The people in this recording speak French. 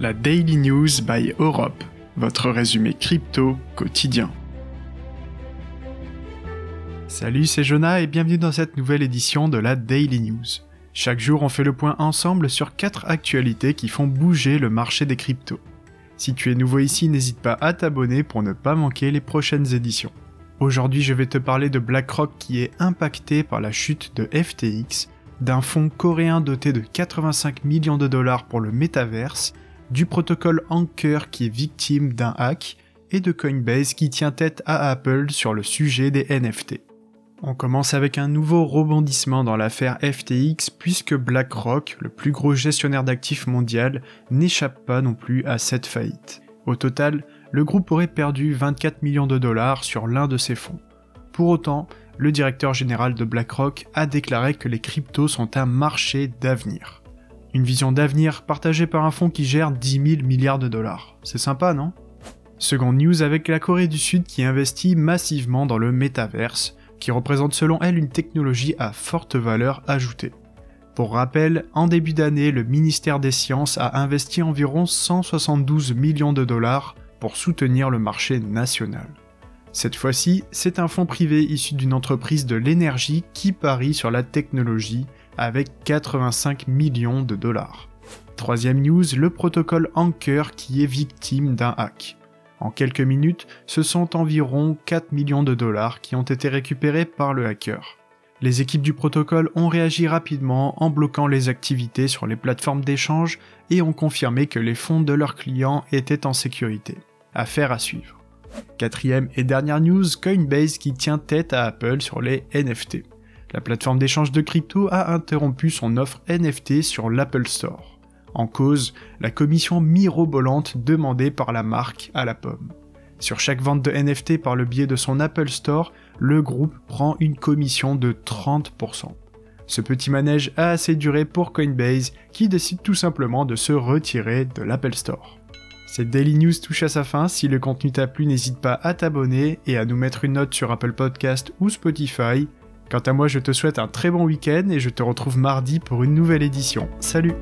la Daily News by Europe, votre résumé crypto quotidien. Salut, c'est Jonah et bienvenue dans cette nouvelle édition de la Daily News. Chaque jour, on fait le point ensemble sur 4 actualités qui font bouger le marché des cryptos. Si tu es nouveau ici, n'hésite pas à t'abonner pour ne pas manquer les prochaines éditions. Aujourd'hui, je vais te parler de BlackRock qui est impacté par la chute de FTX, d'un fonds coréen doté de 85 millions de dollars pour le métaverse du protocole Anchor qui est victime d'un hack, et de Coinbase qui tient tête à Apple sur le sujet des NFT. On commence avec un nouveau rebondissement dans l'affaire FTX puisque BlackRock, le plus gros gestionnaire d'actifs mondial, n'échappe pas non plus à cette faillite. Au total, le groupe aurait perdu 24 millions de dollars sur l'un de ses fonds. Pour autant, le directeur général de BlackRock a déclaré que les cryptos sont un marché d'avenir. Une vision d'avenir partagée par un fonds qui gère 10 000 milliards de dollars. C'est sympa, non? Seconde news avec la Corée du Sud qui investit massivement dans le métaverse, qui représente selon elle une technologie à forte valeur ajoutée. Pour rappel, en début d'année, le ministère des Sciences a investi environ 172 millions de dollars pour soutenir le marché national. Cette fois-ci, c'est un fonds privé issu d'une entreprise de l'énergie qui parie sur la technologie avec 85 millions de dollars. Troisième news, le protocole Anchor qui est victime d'un hack. En quelques minutes, ce sont environ 4 millions de dollars qui ont été récupérés par le hacker. Les équipes du protocole ont réagi rapidement en bloquant les activités sur les plateformes d'échange et ont confirmé que les fonds de leurs clients étaient en sécurité. Affaire à suivre. Quatrième et dernière news, Coinbase qui tient tête à Apple sur les NFT. La plateforme d'échange de crypto a interrompu son offre NFT sur l'Apple Store. En cause, la commission mirobolante demandée par la marque à la pomme. Sur chaque vente de NFT par le biais de son Apple Store, le groupe prend une commission de 30%. Ce petit manège a assez duré pour Coinbase qui décide tout simplement de se retirer de l'Apple Store. Cette Daily News touche à sa fin, si le contenu t'a plu n'hésite pas à t'abonner et à nous mettre une note sur Apple Podcast ou Spotify. Quant à moi je te souhaite un très bon week-end et je te retrouve mardi pour une nouvelle édition. Salut